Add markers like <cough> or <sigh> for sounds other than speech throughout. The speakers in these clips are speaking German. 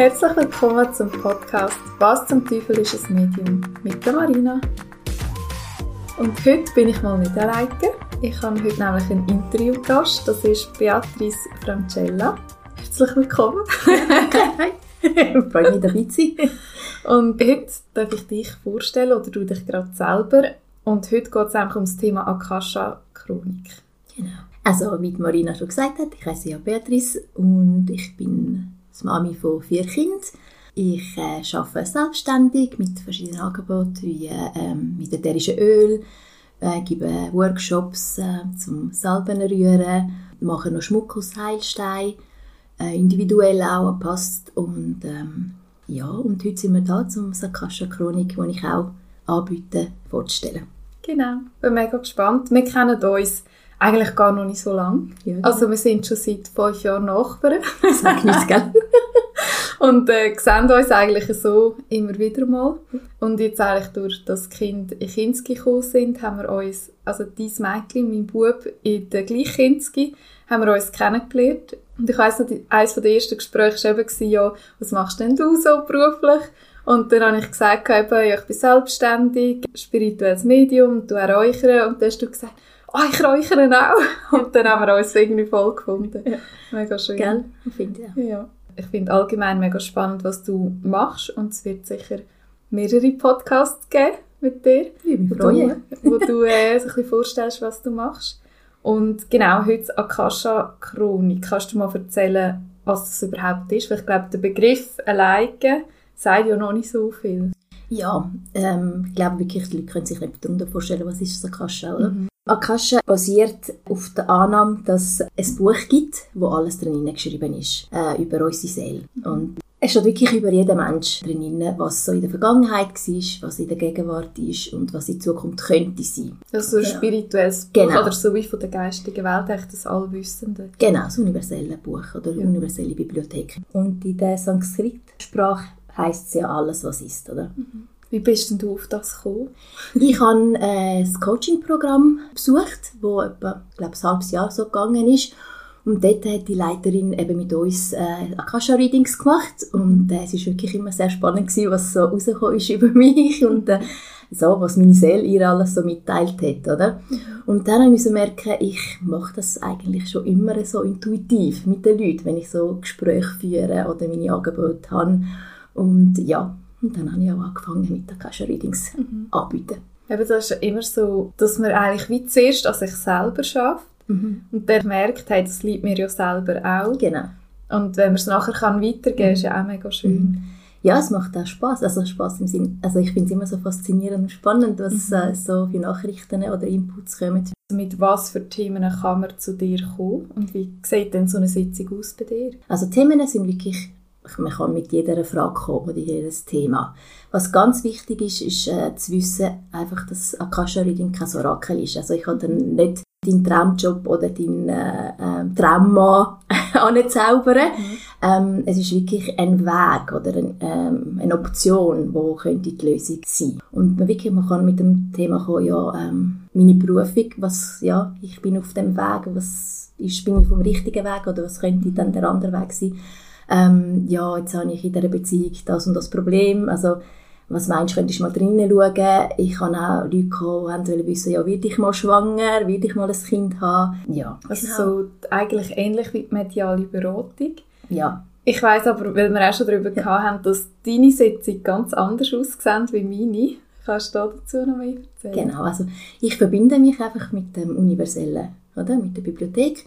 Herzlich willkommen zum Podcast Was zum Teufel ist ein Medium mit der Marina. Und heute bin ich mal nicht alleine. Ich habe heute nämlich einen Interviewgast, das ist Beatrice Francella. Herzlich willkommen. Hi. <laughs> Freue mich, dabei zu sein. Und heute darf ich dich vorstellen, oder du dich gerade selber. Und heute geht es einfach um das Thema Akasha-Chronik. Genau. Also, wie Marina schon gesagt hat, ich heiße ja Beatrice und ich bin die Mami von vier Kindern. Ich äh, arbeite selbstständig mit verschiedenen Angeboten wie äh, mit ätherischen Öl, äh, gebe Workshops äh, zum Salben rühren, mache noch Schmuck aus Heilstein, äh, individuell auch angepasst und ähm, ja, und heute sind wir da zum Sakasha Chronik, die ich auch anbiete, vorzustellen. Genau, bin mega gespannt. Wir kennen uns eigentlich gar noch nicht so lange. Ja, genau. Also wir sind schon seit fünf Jahren Nachbarn. <laughs> Sag nichts, gell? <laughs> und äh, sehen uns eigentlich so immer wieder mal. Und jetzt eigentlich durch das Kind in Kinski gekommen sind, haben wir uns, also dein Mädchen, mein Bub, in der gleichen Kinski, haben wir uns kennengelernt. Und ich weiss noch, eines der ersten Gespräche war eben, ja, was machst denn du so beruflich? Und dann habe ich gesagt, eben, ja, ich bin selbstständig, spirituelles Medium, du räuchern. Und dann hast du gesagt, oh, ich räuchere auch. <laughs> Und dann haben wir uns irgendwie voll gefunden. Ja. Mega schön. Gell? Ich finde, ja. ja. Ich finde allgemein mega spannend, was du machst. Und es wird sicher mehrere Podcasts geben mit dir. Ich mich freuen. <laughs> Wo du äh, so ein bisschen vorstellst, was du machst. Und genau, heute Akasha Chronik. Kannst du mal erzählen, was das überhaupt ist? Weil ich glaube, der Begriff alleine sagt ja noch nicht so viel. Ja, ähm, ich glaube wirklich, die Leute können sich nicht darunter vorstellen, was ist Akasha, oder? Mhm. Akasha basiert auf der Annahme, dass es ein Buch gibt, wo alles drin geschrieben ist, äh, über unsere Seele. Und es steht wirklich über jeden Mensch drin, was so in der Vergangenheit war, was in der Gegenwart ist und was in Zukunft könnte sein. Also ein spirituelles Buch genau. oder so wie von der geistigen Welt, echt das Allwissende. Genau, das universelle Buch oder ja. universelle Bibliothek. Und in der Sanskrit-Sprache heisst es ja alles, was ist, oder? Mhm. Wie bist denn du auf das gekommen? ich habe äh, das Coaching-Programm besucht, wo etwa, glaube ein halbes Jahr so gegangen ist. Und dort hat die Leiterin eben mit uns äh, Akasha-Readings gemacht. Und äh, es war wirklich immer sehr spannend, gewesen, was so rausgekommen ist <laughs> über mich und äh, so, was meine Seele ihr alles so mitteilt hat, oder? Und dann habe ich merken, ich mache das eigentlich schon immer so intuitiv mit den Leuten, wenn ich so Gespräche führe oder meine Angebote habe. Und ja, und dann habe ich auch angefangen mit den Akasha-Readings mhm. anbieten. Eben, das ist immer so, dass man eigentlich wie zuerst an sich selber schafft mhm. und dann merkt, hey, das liebt mir ja selber auch. Genau. Und wenn man es nachher kann weitergeben kann, ist ja auch mega schön. Mhm. Ja, es macht auch Spaß. Also Spaß im Sinn, also ich finde es immer so faszinierend und spannend, was mhm. äh, so für Nachrichten oder Inputs kommen. Mit was für Themen kann man zu dir kommen und wie sieht denn so eine Sitzung aus bei dir? Also Themen sind wirklich man kann mit jeder Frage kommen oder jedes Thema. Was ganz wichtig ist, ist äh, zu wissen, einfach, dass Akasha Reading kein Orakel ist. Also ich habe dann nicht deinen Traumjob oder deinen äh, äh, Traummann <laughs> anzaubern. Mhm. Ähm, es ist wirklich ein Weg oder ein, ähm, eine Option, wo könnte die Lösung sein. Und man wirklich, man kann mit dem Thema kommen, ja, ähm, meine Berufung, was, ja, ich bin auf dem Weg, was ist, bin ich vom richtigen Weg oder was könnte dann der andere Weg sein? Ähm, ja, jetzt habe ich in dieser Beziehung das und das Problem, also was meinst du, könntest du mal drinnen schauen? Ich habe auch Leute gehabt, die wissen, ja, werde ich mal schwanger, werde ich mal ein Kind haben? Ja, also genau. so eigentlich ähnlich wie die mediale Beratung. Ja. Ich weiß aber, weil wir auch schon darüber ja. haben, dass deine Sitzung ganz anders aussehen wie meine. Kannst du dazu noch mehr erzählen? Genau, also ich verbinde mich einfach mit dem Universellen, oder? mit der Bibliothek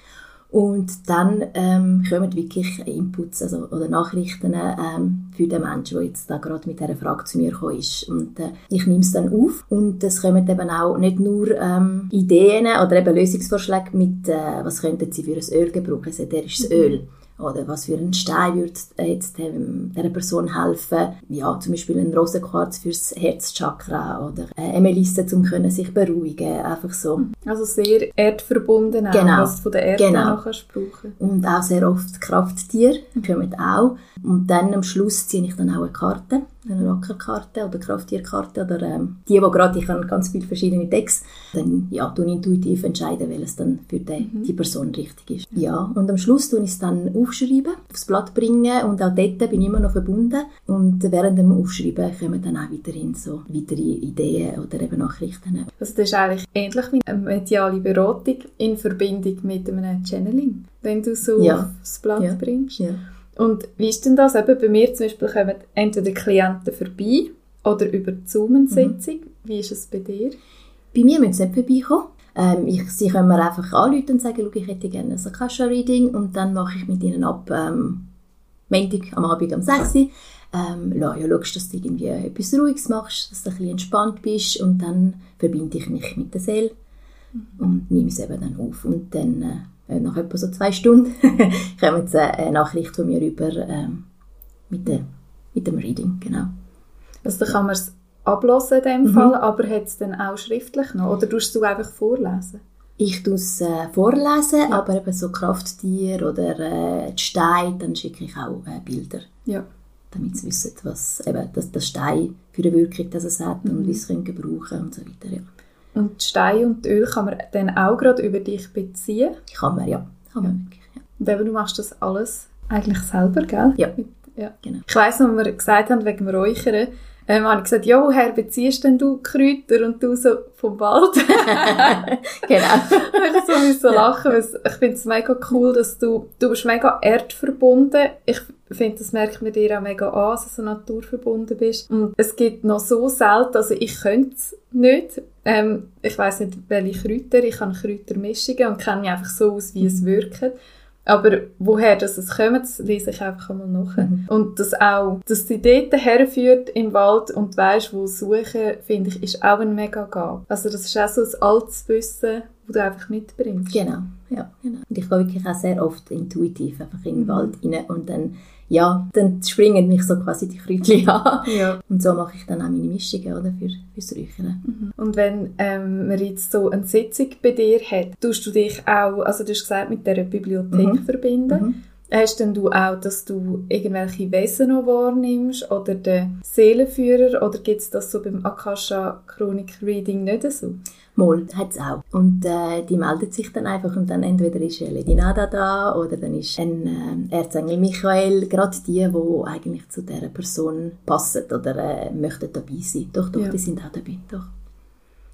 und dann ähm, kommen wirklich Inputs also, oder Nachrichten ähm, für den Menschen, der jetzt da gerade mit dieser Frage zu mir gekommen ist. Und äh, ich nehme es dann auf und es kommen eben auch nicht nur ähm, Ideen oder eben Lösungsvorschläge mit, äh, was könnten Sie für ein Öl gebrauchen, ein ätherisches mhm. Öl oder was für ein Stein würde jetzt ähm, dieser Person helfen? Ja, zum Beispiel ein Rosenquarz fürs Herzchakra oder eine Melisse, um können sich beruhigen, einfach so. Also sehr erdverbunden, genau. was von der Erde genau. kannst brauchen. Und auch sehr oft Krafttiere kommen auch. Und dann am Schluss ziehe ich dann auch eine Karte, eine Rackerkarte oder Krafttierkarte oder ähm, die, wo gerade, ich habe ganz viele verschiedene Decks, dann ja, tue ich intuitiv entscheiden, welches dann für die, mhm. die Person richtig ist. Ja, und am Schluss tue ich es dann aufschreiben, aufs Blatt bringen und auch dort bin ich immer noch verbunden und während dem Aufschreiben kommen dann auch weiterhin so weitere Ideen oder eben Nachrichten. Also das ist eigentlich ähnlich wie eine mediale Beratung in Verbindung mit einem Channeling, wenn du so ja. aufs Blatt ja. bringst. Ja. Und wie ist denn das? Eben bei mir zum Beispiel kommen entweder Klienten vorbei oder über die Zoom-Sitzung. Mhm. Wie ist es bei dir? Bei mir müssen sie nicht vorbeikommen. Ähm, ich, sie können mir einfach anrufen und sagen, ich hätte gerne ein Akasha-Reading und dann mache ich mit ihnen ab ähm, Montag am Abend um 6 Uhr. Ähm, ja, schaust, dass du irgendwie etwas Ruhiges machst, dass du ein bisschen entspannt bist und dann verbinde ich mich mit der Seele mhm. und nehme es eben dann auf. Und dann äh, äh, nach etwa so zwei Stunden <laughs> kommt jetzt eine Nachricht von mir über ähm, mit, der, mit dem Reading, genau. Also da kann man es ablassen in dem mhm. Fall, aber hat es dann auch schriftlich noch? Oder tust du einfach vorlesen? Ich tue es äh, vorlesen, ja. aber eben so Krafttier oder äh, die Steine, dann schicke ich auch äh, Bilder. Ja. Damit sie wissen, was eben das, das Stein für eine Wirkung das es hat mhm. und wie sie es brauchen und so weiter. Ja. Und die Steine und die Öl kann man dann auch gerade über dich beziehen? Kann man, ja. Kann man wirklich, ja. Und eben, du machst das alles eigentlich selber, gell? Ja. ja. Genau. Ich weiss noch, als wir gesagt haben, wegen dem Räuchern, ähm, habe ich gesagt, ja, woher beziehst denn du Kräuter? Und du so, vom Wald. <laughs> genau. <laughs> ich so müssen so lachen, weil ich finde es mega cool, dass du, du bist mega erdverbunden. Ich finde, das merkt man dir auch mega an, dass du naturverbunden bist. Und es gibt noch so selten, also ich könnte es nicht. Ähm, ich weiß nicht, welche Kräuter, ich habe Kräutermischungen und kenne mich einfach so aus, wie es wirkt. Aber woher das es kommt, das lese ich einfach einmal nach. Mhm. <laughs> Und das auch, dass die dort herführt im Wald und weisst, wo suchen, finde ich, ist auch ein mega Gabe. Also das ist auch so ein altes Wissen, das du einfach mitbringst. Genau, ja, genau. Und ich gehe wirklich auch sehr oft intuitiv einfach in den mhm. Wald rein und dann ja, dann springen mich so quasi die Kräutchen an. Ja. Und so mache ich dann auch meine Mischungen oder, für, fürs Räuchern. Mhm. Und wenn ähm, man jetzt so eine Sitzung bei dir hat, tust du dich auch, also du hast gesagt, mit dieser Bibliothek mhm. verbinden. Mhm. Hast denn du auch, dass du irgendwelche Wesen noch wahrnimmst oder den Seelenführer oder gibt es das so beim Akasha Chronik Reading nicht so? Mal, hat es auch. Und äh, die meldet sich dann einfach und dann entweder ist Lady Nada da oder dann ist ein äh, Erzengel Michael, gerade die, die eigentlich zu dieser Person passen oder äh, möchten dabei sein. Doch, doch, ja. die sind auch dabei, doch.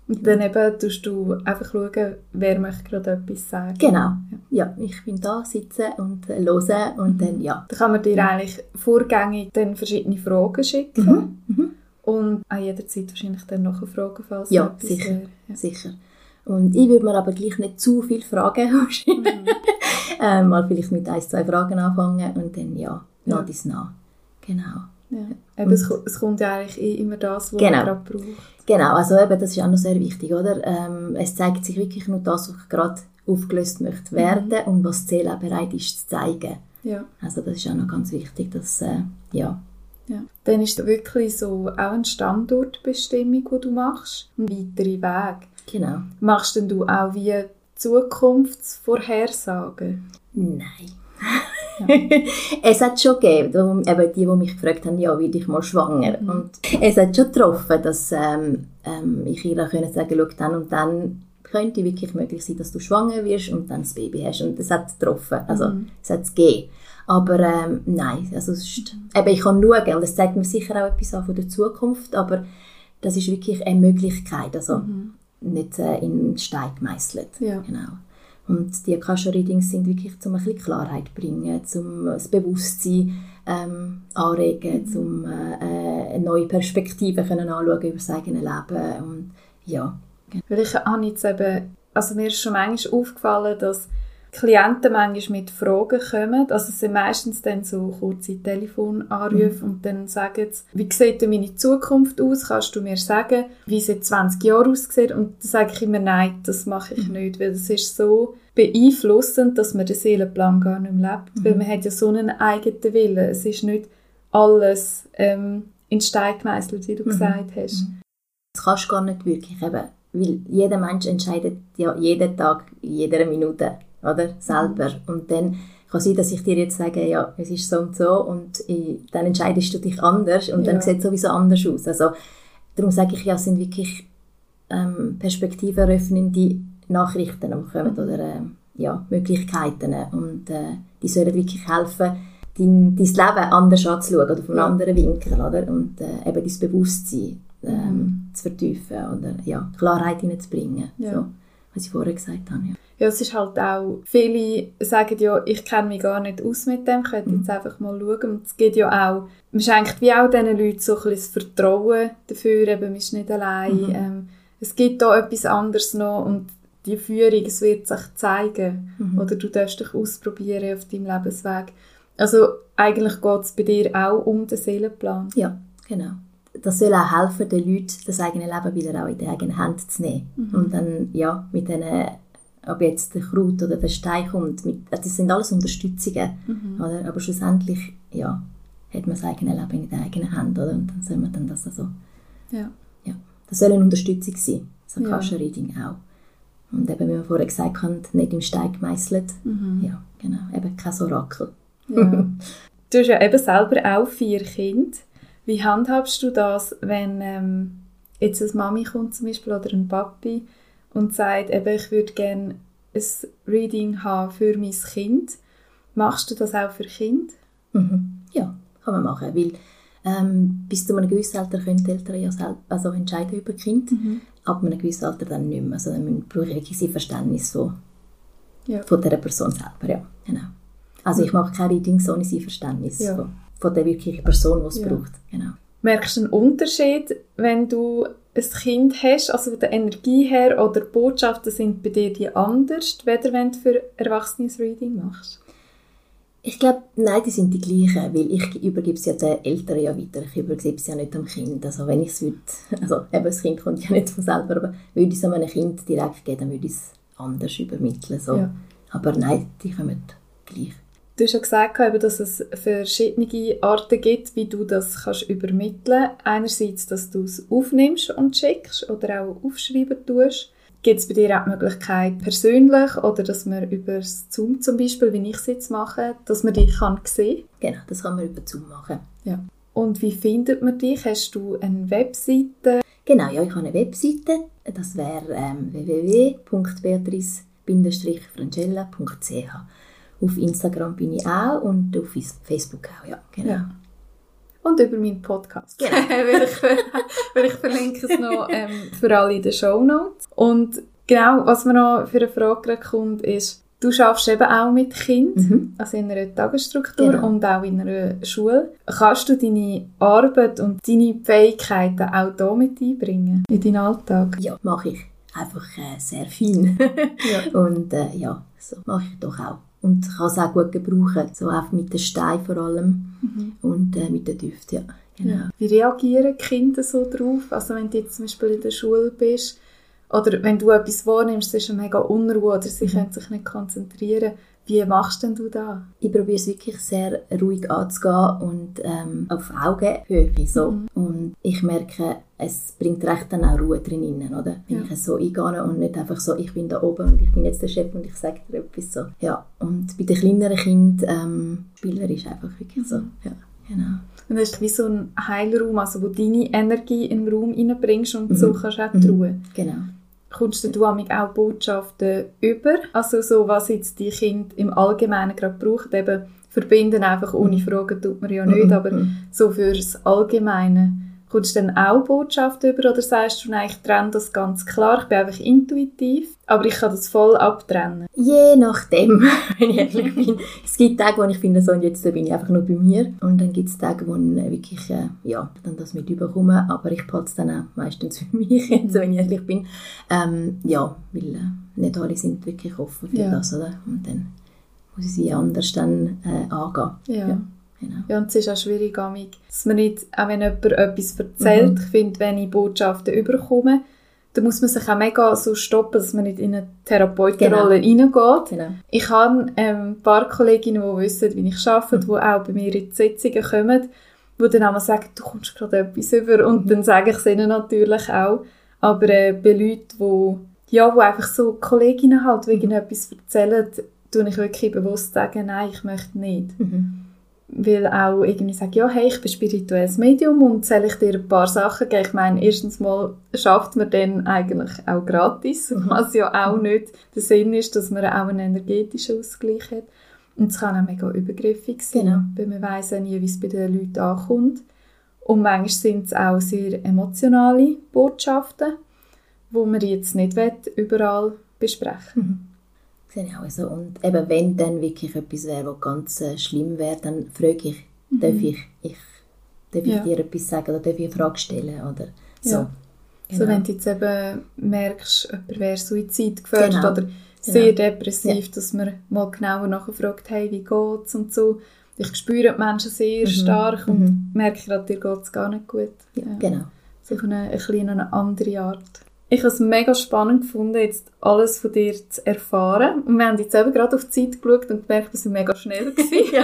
Und dann eben tust du einfach schauen, wer möchte gerade etwas sagen. Genau. Ja, ich bin da, sitzen und äh, hören und mhm. dann, ja. Da kann man dir eigentlich vorgängig dann verschiedene Fragen schicken. Mhm. Mhm. Und auch jederzeit wahrscheinlich dann noch Fragen, falls Ja, sicher, ja. sicher. Und ich würde mir aber gleich nicht zu viele Fragen <laughs> mhm. ähm, mal vielleicht mit ein, zwei Fragen anfangen und dann, ja, ja. dies nach. Genau. Ja. Eben, es, es, kommt ja eigentlich eh immer das, was genau. man gerade braucht. Genau, also eben, das ist auch noch sehr wichtig, oder? Ähm, es zeigt sich wirklich nur das, was ich gerade aufgelöst möchte werden mhm. und was die Seele auch bereit ist zu zeigen. Ja. Also das ist auch noch ganz wichtig, dass, äh, ja. Ja. Dann ist wirklich so auch eine Standortbestimmung, die du machst, ein weiterer Weg. Genau. Machst denn du auch wie Zukunftsvorhersagen? Nein. <laughs> es hat schon gegeben, eben die, die mich gefragt haben, ja, werde ich mal schwanger. Mhm. Und es hat schon getroffen, dass ähm, ähm, ich ihr können sagen, schau, dann und dann könnte wirklich möglich sein, dass du schwanger wirst und dann das Baby hast. Und das hat getroffen, also mhm. es hat es gegeben. Aber ähm, nein, also ist, eben, ich kann schauen es zeigt mir sicher auch etwas an von der Zukunft, aber das ist wirklich eine Möglichkeit, also mhm. nicht äh, in Stein gemeißelt. Ja. Genau. Und die Akasha-Readings sind wirklich, um ein bisschen Klarheit zu bringen, um das Bewusstsein ähm, anregen, mhm. um äh, eine neue Perspektive können anschauen über das eigene Leben. Und, ja. Weil ich habe jetzt eben, also mir ist schon manchmal aufgefallen, dass Klienten manchmal mit Fragen kommen. Also es sind meistens dann so kurze Telefonanrufe mhm. und dann sagen sie, wie sieht denn meine Zukunft aus? Kannst du mir sagen, wie sie 20 Jahre aussieht? Und dann sage ich immer, nein, das mache ich mhm. nicht, weil das ist so beeinflussend, dass man den Seelenplan gar nicht mehr lebt. Mhm. Weil man hat ja so einen eigenen Willen. Es ist nicht alles ähm, in Stein gemeißelt, wie du mhm. gesagt hast. Mhm. Das kannst du gar nicht wirklich eben, weil jeder Mensch entscheidet ja jeden Tag, in jeder Minute oder? Selber. Und dann kann sein, dass ich dir jetzt sage, ja, es ist so und so und ich, dann entscheidest du dich anders und ja. dann sieht es sowieso anders aus. Also darum sage ich ja, es sind wirklich ähm, perspektivenöffnende Nachrichten die kommen mhm. oder äh, ja, Möglichkeiten und äh, die sollen wirklich helfen, dein, dein Leben anders anzuschauen oder von einem anderen Winkel oder? und äh, eben dein Bewusstsein ähm, mhm. zu vertiefen oder ja, Klarheit hineinzubringen. Ja. So, was ich vorher gesagt habe. Ja. Ja, es ist halt auch, viele sagen ja, ich kenne mich gar nicht aus mit dem, ich könnte mhm. jetzt einfach mal schauen. Und es geht ja auch, man schenkt wie auch diesen Leuten so ein bisschen das Vertrauen dafür, eben, man ist nicht allein. Mhm. Ähm, es gibt da etwas anderes noch und die Führung, es wird sich zeigen. Mhm. Oder du darfst dich ausprobieren auf deinem Lebensweg. Also eigentlich geht es bei dir auch um den Seelenplan. Ja, genau. Das soll auch helfen, den Leuten das eigene Leben wieder auch in die eigene Hand zu nehmen. Mhm. Und dann, ja, mit denen, ob jetzt der Kraut oder der Stein kommt, mit, also das sind alles Unterstützungen. Mhm. Oder? Aber schlussendlich, ja, hat man das eigene Leben in der eigenen Hand, oder? Und dann soll man dann das also, ja. ja. Das soll eine Unterstützung sein, so ein ja. Reading auch. Und eben, wie wir vorher gesagt haben, nicht im Stein gemeißelt. Mhm. Ja, genau. Eben kein Orakel. Ja. <laughs> du hast ja eben selber auch vier Kinder. Wie handhabst du das, wenn ähm, jetzt eine Mami kommt zum Beispiel oder ein Papi und sagt, eben, ich würde gerne ein Reading haben für mein Kind. Machst du das auch für Kind? Mhm. Ja, kann man machen, weil ähm, bis zu einem gewissen Alter können die Eltern ja selber, also entscheiden über Kind, mhm. ab einem gewissen Alter dann nicht mehr. Also dann brauche ich wirklich Verständnis von, ja. von dieser Person selber, ja, genau. Also ich mache keine Readings ohne sein Verständnis ja. von, von, der wirklichen Person, die es ja. braucht, genau. Merkst du einen Unterschied, wenn du ein Kind hast, also von der Energie her, oder Botschaften sind bei dir die anders, weder wenn du für Erwachsenes Reading machst? Ich glaube, nein, die sind die gleichen, weil ich übergebe es ja den Eltern ja weiter. Ich übergebe es ja nicht dem Kind. Also wenn ich es würde, also eben das Kind kommt ja nicht von selber, aber würde ich es einem Kind direkt geben, dann würde ich es anders übermitteln. So. Ja. Aber nein, die kommen gleich. Du hast ja gesagt, dass es verschiedene Arten gibt, wie du das kannst übermitteln kannst. Einerseits, dass du es aufnimmst und schickst oder auch aufschreiben tust. Gibt es bei dir auch die Möglichkeit persönlich oder dass man über Zoom zum Beispiel, wie ich es jetzt mache, dass man dich kann sehen Genau, das kann man über Zoom machen. Ja. Und wie findet man dich? Hast du eine Webseite? Genau, ja, ich habe eine Webseite. Das wäre ähm, www.beatrice-francella.ch. Auf Instagram bin ich auch und auf Facebook auch, ja, genau. Ja und über meinen Podcast. Genau. <laughs> weil, ich, weil ich verlinke es noch ähm, für alle in den Show Notes. Und genau, was mir noch für eine Frage kommt, ist, du schaffst eben auch mit Kindern, mhm. also in einer Tagesstruktur genau. und auch in einer Schule. Kannst du deine Arbeit und deine Fähigkeiten auch da mit einbringen, in deinen Alltag? Ja, mache ich. Einfach äh, sehr fein. ja. <laughs> Und äh, ja, so mache ich doch auch und kann es auch gut gebrauchen, so auch mit den Steinen vor allem mhm. und äh, mit den Düften, ja. Genau. Wie reagieren Kinder so drauf? Also wenn du jetzt zum Beispiel in der Schule bist oder wenn du etwas wahrnimmst, ist eine mega Unruhe oder sie mhm. können sich nicht konzentrieren. Wie machst denn du das? Ich probiere es wirklich sehr ruhig anzugehen und ähm, auf Augenhöhe so. Mhm. Und ich merke, es bringt recht dann auch Ruhe drin, oder? Wenn ja. ich so eingehe und nicht einfach so, ich bin da oben und ich bin jetzt der Chef und ich sage dir etwas so. Ja, und bei den kleineren Kindern ähm, spielerisch einfach wirklich so. Mhm. Ja, genau. Und das ist wie so ein Heilraum, also wo du deine Energie in den Raum reinbringst und mhm. so kannst du auch die Ruhe. Genau kommst du auch Botschaften über? Also so, was jetzt die Kinder im Allgemeinen gerade brauchen, eben verbinden einfach ohne mhm. Fragen tut man ja nicht, mhm. aber so fürs Allgemeine. Kommst du dann auch Botschaften über oder sagst du, nein, ich trenne das ganz klar, ich bin einfach intuitiv, aber ich kann das voll abtrennen? Je nachdem, <laughs> wenn ich ehrlich bin. Es gibt Tage, wo ich finde, so und jetzt bin ich einfach nur bei mir und dann gibt es Tage, wo ich wirklich, äh, ja, dann das mit überkomme, aber ich behalte es dann auch meistens für <laughs> mich, jetzt, wenn ich ehrlich bin. Ähm, ja, weil äh, nicht alle sind wirklich offen für ja. das, oder? Und dann muss ich sie anders dann äh, angehen. ja. ja. Genau. Ja, und es ist auch schwierig, dass man nicht, auch wenn jemand etwas erzählt, mhm. ich finde, wenn ich Botschaften überkomme, dann muss man sich auch mega so stoppen, dass man nicht in eine Therapeutenrolle genau. reingeht. Genau. Ich habe ähm, ein paar Kolleginnen, die wissen, wie ich arbeite, mhm. die auch bei mir in die Sitzungen kommen, die dann einmal sagen, du kommst gerade etwas über und mhm. dann sage ich es ihnen natürlich auch. Aber äh, bei Leuten, die ja, wo einfach so Kolleginnen halt wegen etwas erzählen, tue ich wirklich bewusst sagen, nein, ich möchte nicht. Mhm. Weil auch irgendwie sagen, ja, hey, ich bin spirituelles Medium und soll ich dir ein paar Sachen geben? Ich meine, erstens mal schafft man dann eigentlich auch gratis, Mhm. was ja auch nicht der Sinn ist, dass man auch einen energetischen Ausgleich hat. Und es kann auch mega übergriffig sein, Genau. weil man weiss ja nie, wie es bei den Leuten ankommt. Und manchmal sind es auch sehr emotionale Botschaften, wo man jetzt nicht will, überall besprechen Sehe ich auch so. Und eben, wenn dann wirklich etwas wäre, was ganz äh, schlimm wäre, dann frage ich, darf ich, ich, darf ich Mhm. Ja. dir etwas sagen oder darf ich eine Frage stellen oder so. Ja. So, Genau. wenn du jetzt eben merkst, jemand wäre Suizid gefährdet Genau. oder sehr Genau. depressiv, dass man mal genauer nachfragt, hey, wie geht's und so. Ich spüre die Menschen sehr Mhm. stark und Mhm. merke gerade, dir geht's gar nicht gut. Ja, Ja. Genau. So eine, ein bisschen eine andere Art. Ich habe es mega spannend gefunden, jetzt alles von dir zu erfahren. Und wir haben jetzt eben gerade auf die Zeit geschaut und gemerkt, wir sind mega schnell gewesen. <laughs>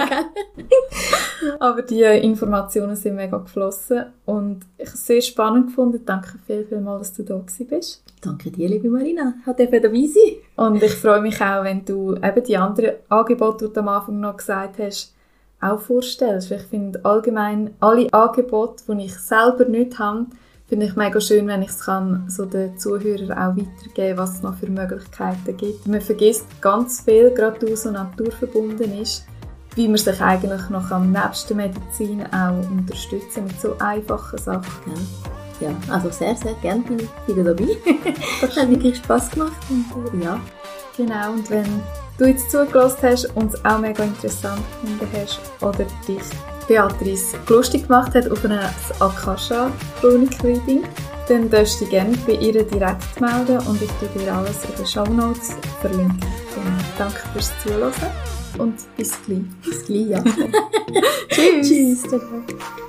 <laughs> Aber die Informationen sind mega geflossen. Und ich habe es sehr spannend gefunden. Danke viel, viel mal, dass du da bist. Danke dir, liebe Marina. Hat dabei sein. Und ich freue mich auch, wenn du eben die anderen Angebote, die du am Anfang noch gesagt hast, auch vorstellst. Weil Ich finde allgemein alle Angebote, die ich selber nicht habe, finde ich mega schön, wenn ich es kann, so den Zuhörern auch weitergeben, was es noch für Möglichkeiten gibt. Man vergisst ganz viel, gerade da so naturverbunden ist, wie man sich eigentlich noch am nächsten Medizin auch unterstützen mit so einfachen Sachen. Ja, also sehr, sehr gerne bin ich wieder dabei. <laughs> Das hat wirklich Spass gemacht. Und, äh, ja, Genau, und wenn du jetzt zugelassen hast und es auch mega interessant gefunden hast oder dich Beatrice lustig gemacht hat auf ein Akasha Chronik Reading, dann darfst du dich gerne bei ihr direkt melden und ich tue dir alles in den Show Notes verlinken. Und danke fürs Zuhören und bis gleich. bis gleich. Ja. <laughs> <laughs> Tschüss! Tschüss.